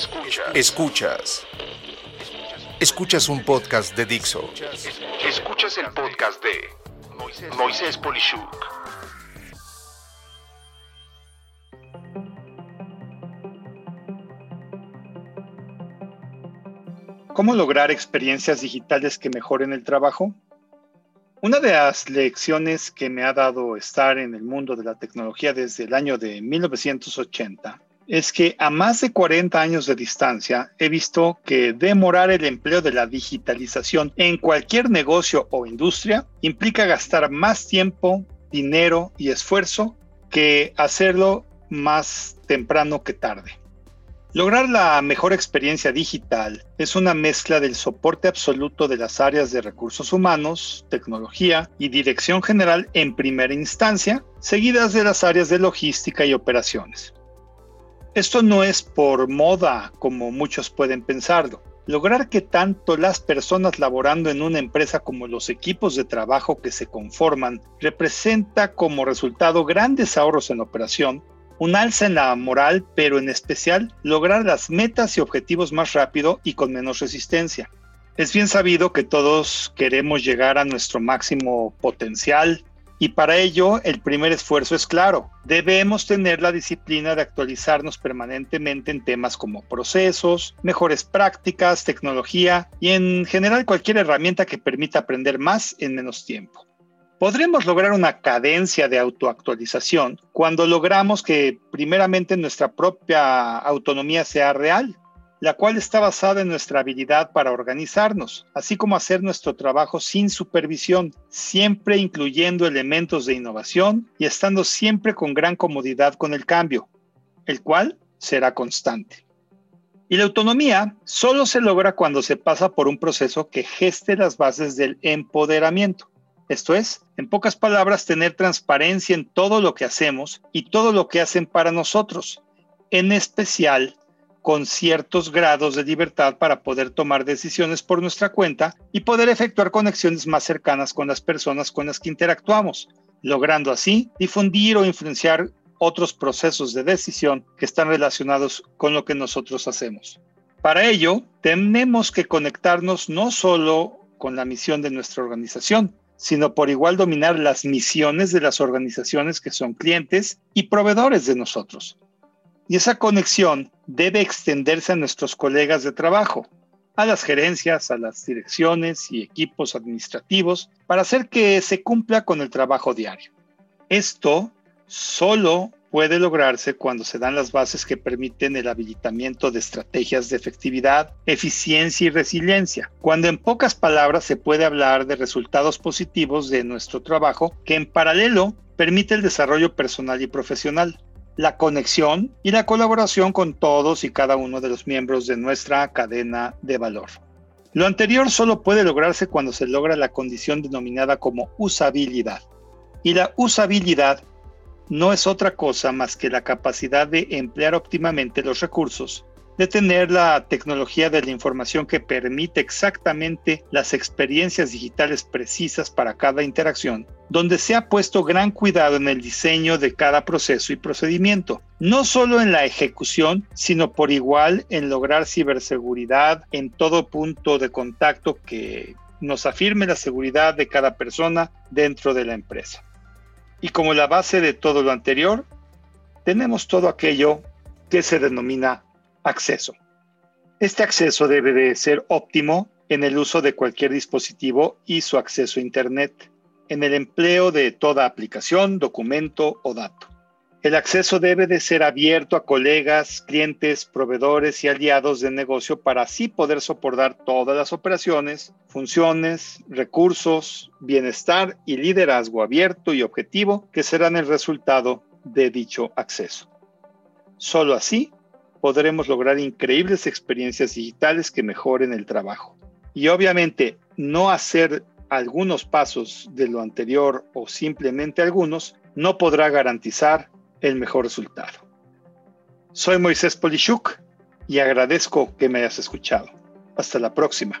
Escuchas. Escuchas. Escuchas un podcast de Dixo. Escuchas el podcast de Moisés Polishuk. ¿Cómo lograr experiencias digitales que mejoren el trabajo? Una de las lecciones que me ha dado estar en el mundo de la tecnología desde el año de 1980 es que a más de 40 años de distancia he visto que demorar el empleo de la digitalización en cualquier negocio o industria implica gastar más tiempo, dinero y esfuerzo que hacerlo más temprano que tarde. Lograr la mejor experiencia digital es una mezcla del soporte absoluto de las áreas de recursos humanos, tecnología y dirección general en primera instancia, seguidas de las áreas de logística y operaciones. Esto no es por moda como muchos pueden pensarlo. Lograr que tanto las personas laborando en una empresa como los equipos de trabajo que se conforman representa como resultado grandes ahorros en operación un alza en la moral, pero en especial lograr las metas y objetivos más rápido y con menos resistencia. Es bien sabido que todos queremos llegar a nuestro máximo potencial y para ello el primer esfuerzo es claro. Debemos tener la disciplina de actualizarnos permanentemente en temas como procesos, mejores prácticas, tecnología y en general cualquier herramienta que permita aprender más en menos tiempo. Podremos lograr una cadencia de autoactualización cuando logramos que primeramente nuestra propia autonomía sea real, la cual está basada en nuestra habilidad para organizarnos, así como hacer nuestro trabajo sin supervisión, siempre incluyendo elementos de innovación y estando siempre con gran comodidad con el cambio, el cual será constante. Y la autonomía solo se logra cuando se pasa por un proceso que geste las bases del empoderamiento esto es, en pocas palabras, tener transparencia en todo lo que hacemos y todo lo que hacen para nosotros, en especial con ciertos grados de libertad para poder tomar decisiones por nuestra cuenta y poder efectuar conexiones más cercanas con las personas con las que interactuamos, logrando así difundir o influenciar otros procesos de decisión que están relacionados con lo que nosotros hacemos. Para ello, tenemos que conectarnos no solo con la misión de nuestra organización, sino por igual dominar las misiones de las organizaciones que son clientes y proveedores de nosotros. Y esa conexión debe extenderse a nuestros colegas de trabajo, a las gerencias, a las direcciones y equipos administrativos para hacer que se cumpla con el trabajo diario. Esto solo puede lograrse cuando se dan las bases que permiten el habilitamiento de estrategias de efectividad, eficiencia y resiliencia, cuando en pocas palabras se puede hablar de resultados positivos de nuestro trabajo que en paralelo permite el desarrollo personal y profesional, la conexión y la colaboración con todos y cada uno de los miembros de nuestra cadena de valor. Lo anterior solo puede lograrse cuando se logra la condición denominada como usabilidad. Y la usabilidad no es otra cosa más que la capacidad de emplear óptimamente los recursos, de tener la tecnología de la información que permite exactamente las experiencias digitales precisas para cada interacción, donde se ha puesto gran cuidado en el diseño de cada proceso y procedimiento, no solo en la ejecución, sino por igual en lograr ciberseguridad en todo punto de contacto que nos afirme la seguridad de cada persona dentro de la empresa. Y como la base de todo lo anterior, tenemos todo aquello que se denomina acceso. Este acceso debe de ser óptimo en el uso de cualquier dispositivo y su acceso a Internet, en el empleo de toda aplicación, documento o dato. El acceso debe de ser abierto a colegas, clientes, proveedores y aliados de negocio para así poder soportar todas las operaciones, funciones, recursos, bienestar y liderazgo abierto y objetivo que serán el resultado de dicho acceso. Solo así podremos lograr increíbles experiencias digitales que mejoren el trabajo. Y obviamente no hacer algunos pasos de lo anterior o simplemente algunos no podrá garantizar el mejor resultado. Soy Moisés Polishuk y agradezco que me hayas escuchado. Hasta la próxima.